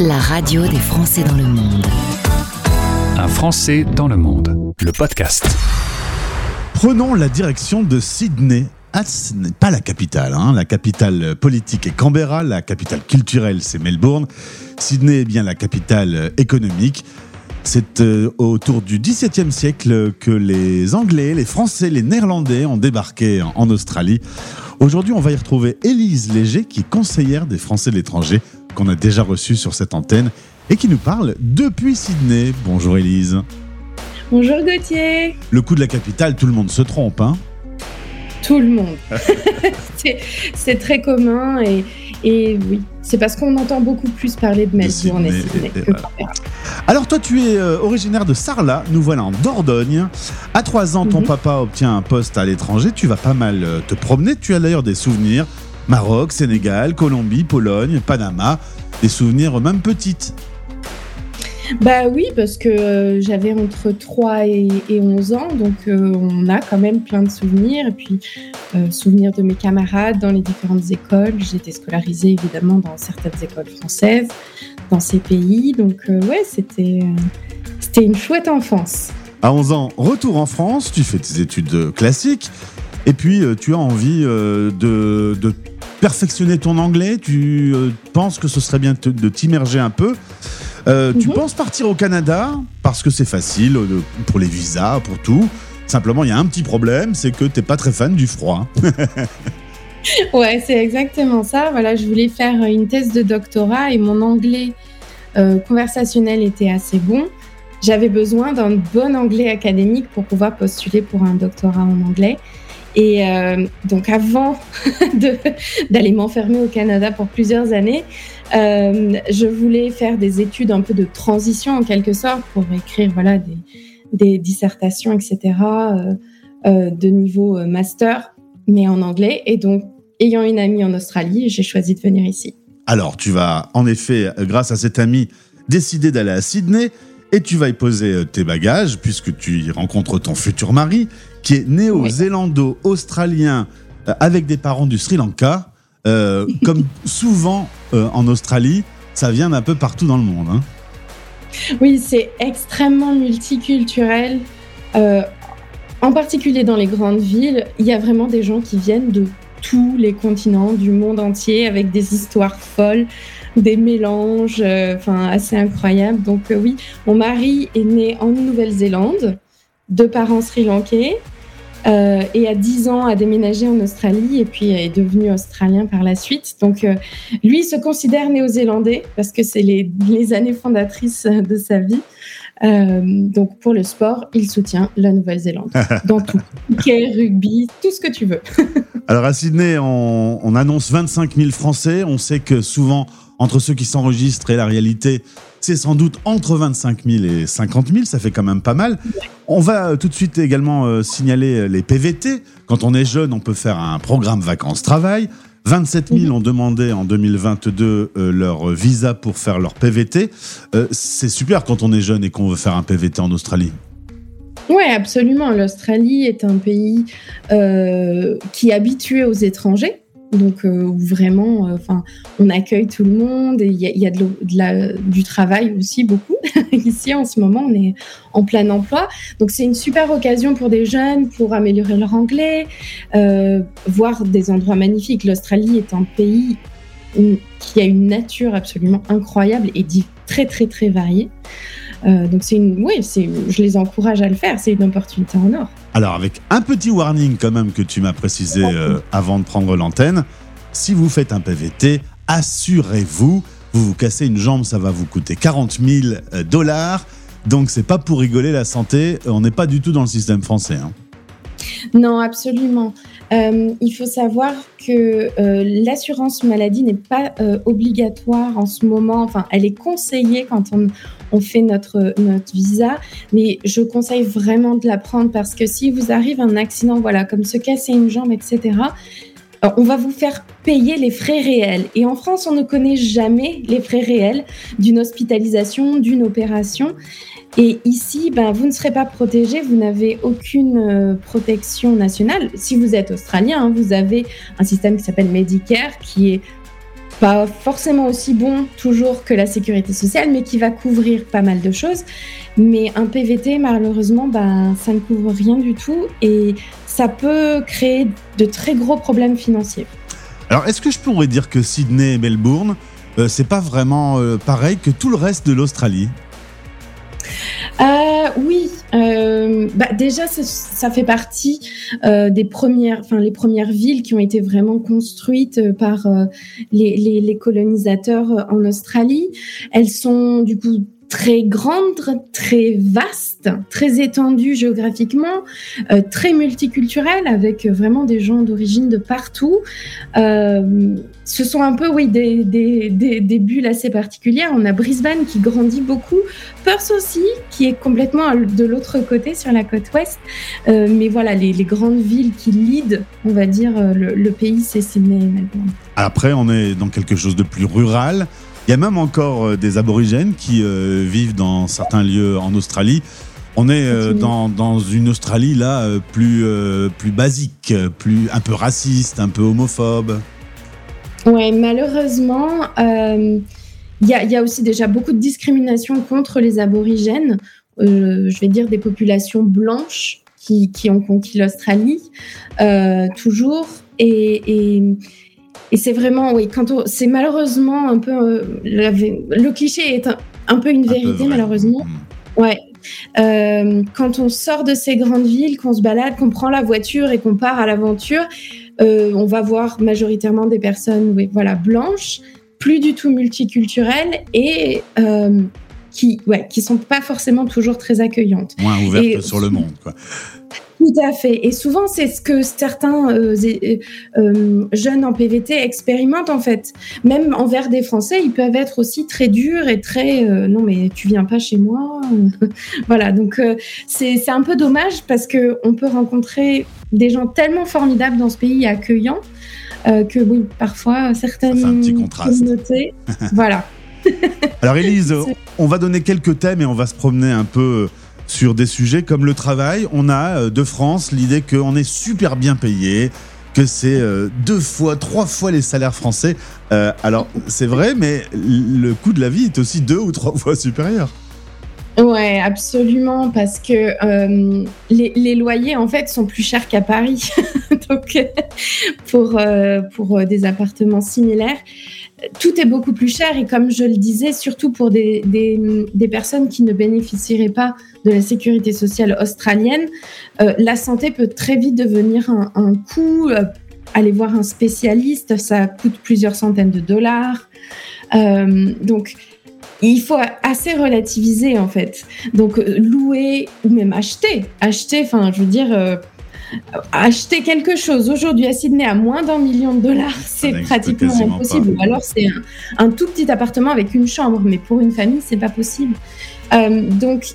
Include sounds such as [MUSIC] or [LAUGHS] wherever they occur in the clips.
La radio des Français dans le monde. Un Français dans le monde, le podcast. Prenons la direction de Sydney. Ah, ce n'est pas la capitale. hein. La capitale politique est Canberra, la capitale culturelle c'est Melbourne. Sydney est bien la capitale euh, économique. C'est euh, autour du XVIIe siècle que les Anglais, les Français, les Néerlandais ont débarqué en, en Australie. Aujourd'hui, on va y retrouver Élise Léger, qui est conseillère des Français de l'étranger, qu'on a déjà reçue sur cette antenne et qui nous parle depuis Sydney. Bonjour Élise. Bonjour Gauthier. Le coup de la capitale, tout le monde se trompe, hein Tout le monde. [LAUGHS] C'est- très commun et, et oui, c'est parce qu'on entend beaucoup plus parler de Melbourne et Sydney, que. Alors toi, tu es euh, originaire de Sarlat, nous voilà en Dordogne. À 3 ans, ton Mhm. papa obtient un poste à l'étranger, tu vas pas mal euh, te promener, tu as d'ailleurs des souvenirs. Maroc, Sénégal, Colombie, Pologne, Panama, des souvenirs même petites. Bah oui, parce que euh, j'avais entre 3 et, et 11 ans, donc euh, on a quand même plein de souvenirs. Et puis, euh, souvenirs de mes camarades dans les différentes écoles. J'ai été scolarisée évidemment dans certaines écoles françaises, dans ces pays. Donc euh, ouais, c'était euh, c'était une chouette enfance. À 11 ans, retour en France, tu fais tes études classiques, et puis tu as envie de, de perfectionner ton anglais, tu euh, penses que ce serait bien te- de t'immerger un peu. Euh, Tu Mhm. penses partir au Canada parce que c'est facile euh, pour les visas, pour tout. Simplement, il y a un petit problème, c'est que t'es pas très fan du froid. [LAUGHS] Ouais, c'est exactement ça. Voilà, je voulais faire une thèse de doctorat et mon anglais euh, conversationnel était assez bon. J'avais besoin d'un bon anglais académique pour pouvoir postuler pour un doctorat en anglais. Et euh, donc, avant [LAUGHS] d'aller m'enfermer au Canada pour plusieurs années, euh, je voulais faire des études un peu de transition en quelque sorte pour écrire voilà des, dissertations, etc. euh, de niveau master, mais en anglais. Et donc, ayant une amie en Australie, j'ai choisi de venir ici. Alors, tu vas en effet, grâce à cet ami, décider d'aller à Sydney et tu vas y poser tes bagages puisque tu y rencontres ton futur mari qui est néo-zélando-australien euh, avec des parents du Sri Lanka. Euh, comme [LAUGHS] souvent euh, en Australie, ça vient d'un peu partout dans le monde. hein. Oui, c'est extrêmement multiculturel. En particulier dans les grandes villes, il y a vraiment des gens qui viennent de tous les continents du monde entier avec des histoires folles, des mélanges, enfin assez incroyables. Donc oui, mon mari est né en Nouvelle-Zélande, de parents sri-lankais, euh, et à 10 ans a déménagé en Australie et puis est devenu australien par la suite. Donc euh, lui il se considère néo-zélandais parce que c'est les, les années fondatrices de sa vie. Euh, donc pour le sport, il soutient la Nouvelle-Zélande [LAUGHS] dans tout. Hockey, rugby, tout ce que tu veux. [LAUGHS] Alors à Sydney, on, on annonce 25 000 Français. On sait que souvent, entre ceux qui s'enregistrent et la réalité, c'est sans doute entre 25 000 et 50 000. Ça fait quand même pas mal. On va euh, tout de suite également euh, signaler euh, les PVT. Quand on est jeune, on peut faire un programme vacances-travail. 27 000 ont demandé en 2022 euh, leur visa pour faire leur PVT. C'est super quand on est jeune et qu'on veut faire un PVT en Australie. Oui, absolument. L'Australie est un pays qui est habitué aux étrangers. Donc, euh, vraiment, euh, enfin, on accueille tout le monde et il y a, du travail aussi beaucoup. [LAUGHS] Ici, en ce moment, on est en plein emploi. Donc, c'est une super occasion pour des jeunes pour améliorer leur anglais, euh, voir des endroits magnifiques. L'Australie est un pays qui a une nature absolument incroyable et très, très, très variée. Euh, donc, c'est une, oui, c'est, je les encourage à le faire. C'est une opportunité en or. Alors, avec un petit warning quand même que tu m'as précisé euh, avant de prendre l'antenne, si vous faites un PVT, assurez-vous, vous vous cassez une jambe, ça va vous coûter 40 000 euh, dollars. Donc, c'est pas pour rigoler la santé. On n'est pas du tout dans le système français. hein. Non, absolument. Euh, il faut savoir que euh, l'assurance maladie n'est pas euh, obligatoire en ce moment. Enfin, elle est conseillée quand on, fait notre, notre visa, mais je conseille vraiment de la prendre parce que si vous arrive un accident, voilà, comme se casser une jambe, etc., on va vous faire payer les frais réels. Et en France, on ne connaît jamais les frais réels d'une hospitalisation, d'une opération. Et ici, ben, vous ne serez pas protégé, vous n'avez aucune euh, protection nationale. Si vous êtes australien, hein, vous avez un système qui s'appelle Medicare, qui est pas forcément aussi bon toujours que la sécurité sociale, mais qui va couvrir pas mal de choses. Mais un PVT, malheureusement, ben, ça ne couvre rien du tout et ça peut créer de très gros problèmes financiers. Alors, est-ce que je pourrais dire que Sydney et Melbourne, euh, c'est pas vraiment euh, pareil que tout le reste de l'Australie? Euh, oui, euh, bah déjà ça, fait partie euh, des premières, enfin les premières villes qui ont été vraiment construites euh, par euh, les, les, les, colonisateurs en Australie. Elles sont du coup très grande, très vaste, très étendue géographiquement, euh, très multiculturelle, avec vraiment des gens d'origine de partout. Euh, ce sont un peu, oui, des, des, des, bulles assez particulières. On a Brisbane qui grandit beaucoup, Perth aussi, qui est complètement de l'autre côté, sur la côte ouest. Euh, mais voilà, les, grandes villes qui lead, on va dire, le, le pays, c'est Sydney et Melbourne. Après, on est dans quelque chose de plus rural. Il y a même encore euh, des aborigènes qui euh, vivent dans certains lieux en Australie. On est euh, dans, dans, une Australie là plus, euh, plus basique, plus un peu raciste, un peu homophobe. Ouais, malheureusement, il y, a, y, a, aussi déjà beaucoup de discrimination contre les aborigènes. je vais dire des populations blanches qui, qui ont conquis l'Australie, toujours. Et, et et c'est vraiment, oui, quand c'est malheureusement un peu. Euh, la, le cliché est un, un peu une un vérité, peu malheureusement. Mmh. Ouais. Euh, quand on sort de ces grandes villes, qu'on se balade, qu'on prend la voiture et qu'on part à l'aventure, euh, on va voir majoritairement des personnes oui, voilà, blanches, plus du tout multiculturelles et euh, qui ouais, qui sont pas forcément toujours très accueillantes. Moins ouvertes et, sur le monde. Quoi. Tout à fait. Et souvent, c'est ce que certains euh, euh, jeunes en PVT expérimentent en fait. Même envers des Français, ils peuvent être aussi très durs et très euh, non mais tu viens pas chez moi. [LAUGHS] voilà. Donc euh, c'est un peu dommage parce que on peut rencontrer des gens tellement formidables dans ce pays accueillant euh, que oui, parfois certaines un petit contraste. communautés, [LAUGHS] voilà. Alors Élise, [LAUGHS] on va donner quelques thèmes et on va se promener un peu sur des sujets comme le travail. On a euh, de France l'idée qu'on est super bien payé, que c'est euh, deux fois, trois fois les salaires français. Euh, alors c'est vrai, mais le coût de la vie est aussi deux ou trois [LAUGHS] fois supérieur. Ouais, absolument, parce que euh, les, loyers en fait sont plus chers qu'à Paris, [LAUGHS] donc pour euh, pour des appartements similaires, tout est beaucoup plus cher. Et comme je le disais, surtout pour des, des, personnes qui ne bénéficieraient pas de la sécurité sociale australienne, euh, la santé peut très vite devenir un, un coût. Euh, aller voir un spécialiste, ça coûte plusieurs centaines de dollars, euh, donc il faut assez relativiser en fait. Donc louer ou même acheter, acheter, enfin je veux dire, euh, acheter quelque chose aujourd'hui à Sydney à moins d'un million de dollars, c'est pratiquement impossible. Ou alors c'est un, un, tout petit appartement avec une chambre, mais pour une famille c'est pas possible. Euh, donc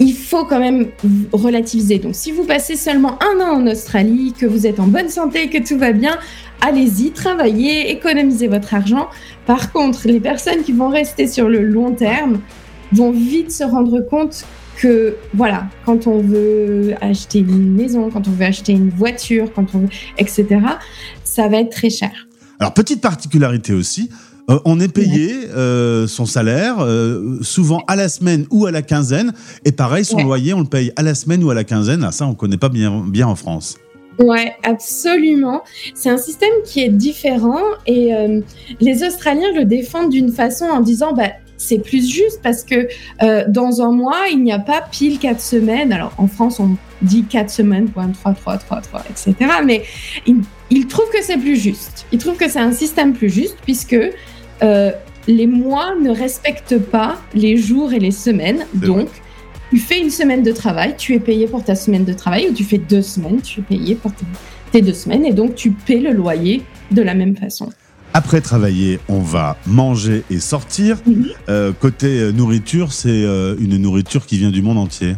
il faut quand même relativiser. Donc, si vous passez seulement un an en Australie, que vous êtes en bonne santé, que tout va bien, allez-y, travaillez, économisez votre argent. Par contre, les personnes qui vont rester sur le long terme vont vite se rendre compte que, voilà, quand on veut acheter une maison, quand on veut acheter une voiture, quand on veut, etc., ça va être très cher. Alors, petite particularité aussi, euh, on est payé euh, son salaire euh, souvent à la semaine ou à la quinzaine. Et pareil, son ouais. loyer, on le paye à la semaine ou à la quinzaine. Ah, ça, on ne connaît pas bien, bien en France. Ouais, absolument. C'est un système qui est différent et euh, les Australiens le défendent d'une façon en disant bah, c'est plus juste parce que euh, dans un mois, il n'y a pas pile quatre semaines. Alors en France, on dit quatre semaines, point 3, 3, 3, 3, etc. Mais ils il trouvent que c'est plus juste. Ils trouvent que c'est un système plus juste puisque euh, les mois ne respectent pas les jours et les semaines. Donc, vrai. Tu fais une semaine de travail, tu es payé pour ta semaine de travail, ou tu fais deux semaines, tu es payé pour tes deux semaines, et donc tu paies le loyer de la même façon. Après travailler, on va manger et sortir. Mm -hmm. euh, côté nourriture, c'est euh, une nourriture qui vient du monde entier.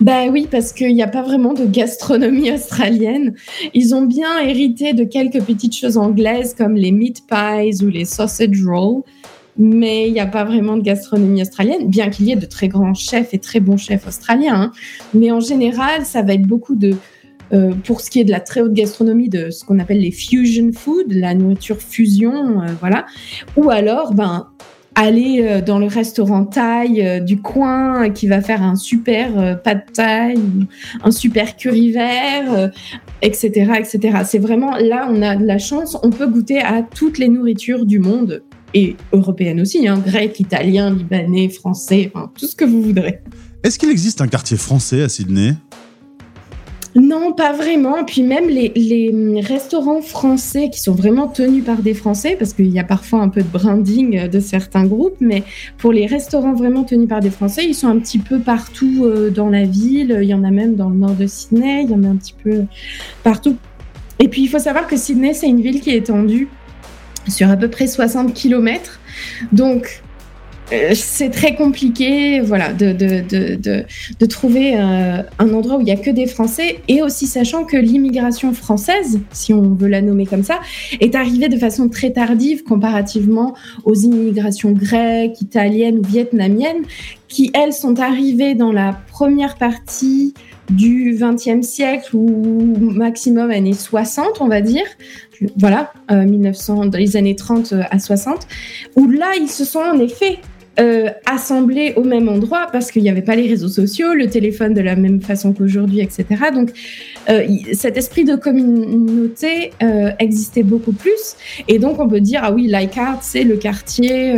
Ben oui, parce qu'il n'y a pas vraiment de gastronomie australienne. Ils ont bien hérité de quelques petites choses anglaises comme les meat pies ou les sausage rolls, mais il n'y a pas vraiment de gastronomie australienne, bien qu'il y ait de très grands chefs et très bons chefs australiens. Hein. Mais en général, ça va être beaucoup de pour ce qui est de la très haute gastronomie, de ce qu'on appelle les fusion food, la nourriture fusion, voilà. Ou alors, ben, aller dans le restaurant thaï du coin qui va faire un super pas de thaï, un super curry vert, etc., etc. C'est vraiment là, on a de la chance, on peut goûter à toutes les nourritures du monde et européennes aussi, hein, grec, italien, libanais, français, enfin tout ce que vous voudrez. Est-ce qu'il existe un quartier français à Sydney? Non, pas vraiment. Puis même les, restaurants français qui sont vraiment tenus par des Français, parce qu'il y a parfois un peu de branding de certains groupes, mais pour les restaurants vraiment tenus par des Français, ils sont un petit peu partout euh, dans la ville. Il y en a même dans le nord de Sydney, il y en a un petit peu partout. Et puis il faut savoir que Sydney, c'est une ville qui est étendue sur à peu près 60 km. Donc, euh, c'est très compliqué voilà, de, de, trouver euh, un endroit où il n'y a que des Français et aussi sachant que l'immigration française, si on veut la nommer comme ça, est arrivée de façon très tardive comparativement aux immigrations grecques, italiennes ou vietnamiennes qui, elles, sont arrivées dans la première partie du XXe siècle ou maximum années 60, on va dire, voilà, 1900, euh, dans les années 30 à 60, où là, ils se sont en effet euh, assemblés au même endroit parce qu'il n'y avait pas les réseaux sociaux, le téléphone de la même façon qu'aujourd'hui, etc. Donc, euh, cet esprit de communauté euh, existait beaucoup plus. Et donc, on peut dire, ah oui, Leichhardt, c'est le quartier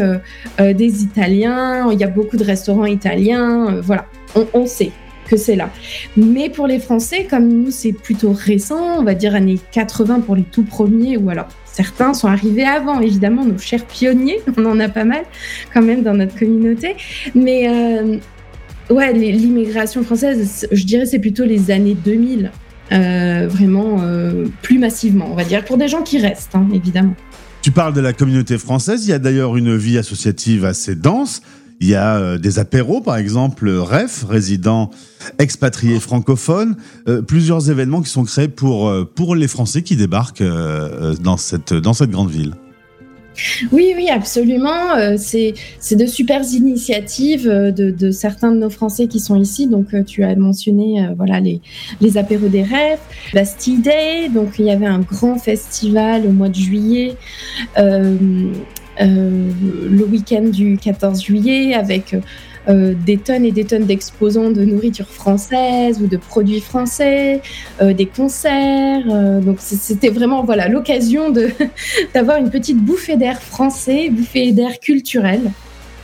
des Italiens, il y a beaucoup de restaurants italiens, voilà, on sait que c'est là. Mais pour les Français, comme nous, c'est plutôt récent, on va dire années 80 pour les tout premiers, ou alors Certains sont arrivés avant, évidemment, nos chers pionniers, [LAUGHS] on en a pas mal quand même dans notre communauté. Mais euh, ouais, l'immigration française, je dirais, c'est plutôt les années 2000, euh, vraiment euh, plus massivement, on va dire, pour des gens qui restent, hein, évidemment. Tu parles de la communauté française, il y a d'ailleurs une vie associative assez dense. Il y a euh, des apéros, par exemple, REF, résident expatrié francophone, euh, plusieurs événements qui sont créés pour, euh, pour les Français qui débarquent dans, cette, dans cette grande ville. Oui, oui, absolument. c'est de super initiatives de, de, certains de nos Français qui sont ici. Donc, tu as mentionné voilà les, les apéros des rêves, Bastille Day. Donc, il y avait un grand festival au mois de juillet. Le week-end du 14 juillet avec euh, des tonnes et des tonnes d'exposants de nourriture française ou de produits français, euh, des concerts. donc c'était vraiment voilà l'occasion de [LAUGHS] d'avoir une petite bouffée d'air français, bouffée d'air culturel.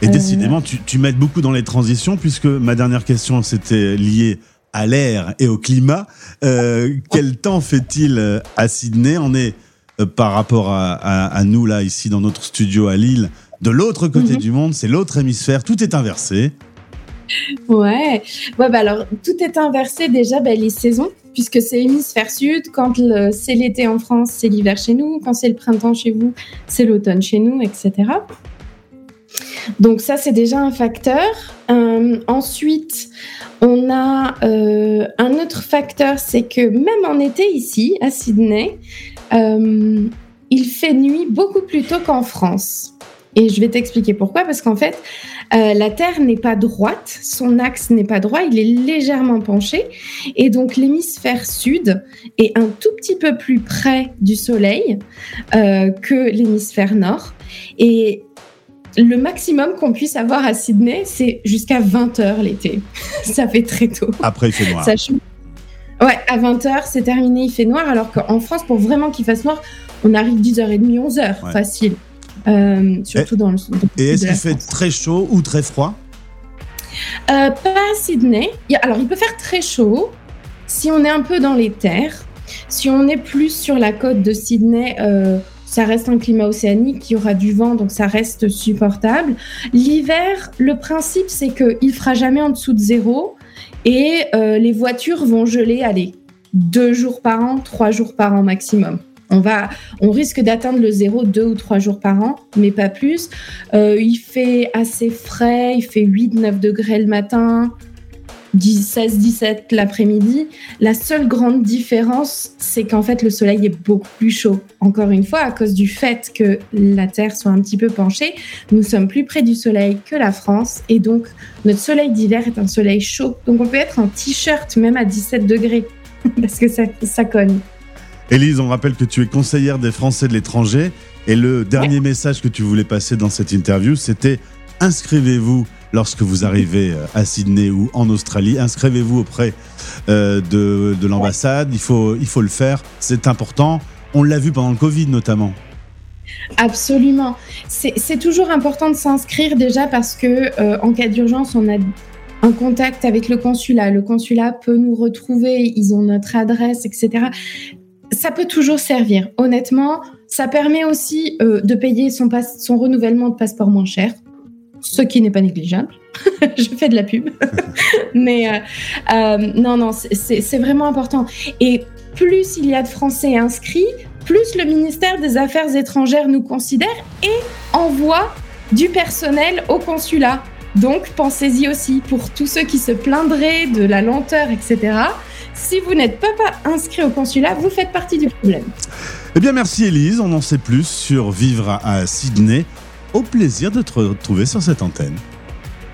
Et décidément, tu, tu m'aides beaucoup dans les transitions puisque ma dernière question c'était liée à l'air et au climat. quel temps fait-il à Sydney? On est euh, par rapport à, nous, là, ici, dans notre studio à Lille. De l'autre côté mhm. du monde, c'est l'autre hémisphère, tout est inversé. Ouais, ouais bah alors tout est inversé déjà bah, les saisons, puisque c'est hémisphère sud. Quand c'est l'été en France, c'est l'hiver chez nous. Quand c'est le printemps chez vous, c'est l'automne chez nous, etc. Donc ça, c'est déjà un facteur. Euh, ensuite, on a euh, un autre facteur, c'est que même en été ici, à Sydney, euh, il fait nuit beaucoup plus tôt qu'en France. Et je vais t'expliquer pourquoi, parce qu'en fait, euh, la Terre n'est pas droite, son axe n'est pas droit, il est légèrement penché, et donc l'hémisphère sud est un tout petit peu plus près du Soleil euh, que l'hémisphère nord. Et le maximum qu'on puisse avoir à Sydney, c'est jusqu'à 20 heures l'été. [LAUGHS] Ça fait très tôt. Après, il fait noir. Ouais, à 20h, c'est terminé, il fait noir, alors qu'en France, pour vraiment qu'il fasse noir, on arrive 10h30, 11h, facile. Euh, surtout dans le Et est-ce qu'il fait très chaud ou très froid? Euh, Pas à Sydney. Alors, il peut faire très chaud si on est un peu dans les terres. Si on est plus sur la côte de Sydney, euh, ça reste un climat océanique, il y aura du vent, donc ça reste supportable. L'hiver, le principe, c'est qu'il fera jamais en dessous de zéro. Et euh, les voitures vont geler, allez, deux jours par an, trois jours par an maximum. On, va, on risque d'atteindre le zéro deux ou trois jours par an, mais pas plus. Euh, il fait assez frais, il fait 8-9 degrés le matin, 16-17 l'après-midi. La seule grande différence, c'est qu'en fait, le soleil est beaucoup plus chaud. Encore une fois, à cause du fait que la Terre soit un petit peu penchée, nous sommes plus près du soleil que la France. Et donc, notre soleil d'hiver est un soleil chaud. Donc, on peut être en t-shirt même à 17 degrés. [LAUGHS] parce que ça, ça cogne. Élise, on rappelle que tu es conseillère des Français de l'étranger et le dernier message que tu voulais passer dans cette interview, c'était inscrivez-vous lorsque vous arrivez euh, à Sydney ou en Australie, inscrivez-vous auprès euh, de, de l'ambassade, il faut, il faut le faire, c'est important. On l'a vu pendant le Covid notamment. Absolument. C'est toujours important de s'inscrire déjà parce que euh, en cas d'urgence, on a un contact avec le consulat. Le consulat peut nous retrouver, ils ont notre adresse, etc. Ça peut toujours servir. Honnêtement, ça permet aussi de payer son renouvellement de passeport moins cher, ce qui n'est pas négligeable. [LAUGHS] Je fais de la pub. [LAUGHS] Mais euh, euh, non, non, c'est vraiment important. Et plus il y a de Français inscrits, plus le ministère des Affaires étrangères nous considère et envoie du personnel au consulat. Donc pensez-y aussi pour tous ceux qui se plaindraient de la lenteur, etc. Si vous n'êtes pas, inscrit au consulat, vous faites partie du problème. Eh bien merci Elise, on en sait plus sur vivre à Sydney. Au plaisir de te retrouver sur cette antenne.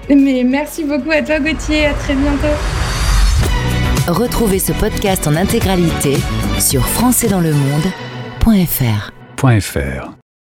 Mais merci beaucoup à toi Gauthier, à très bientôt. Retrouvez ce podcast en intégralité sur françaisdanslemonde.fr. .fr.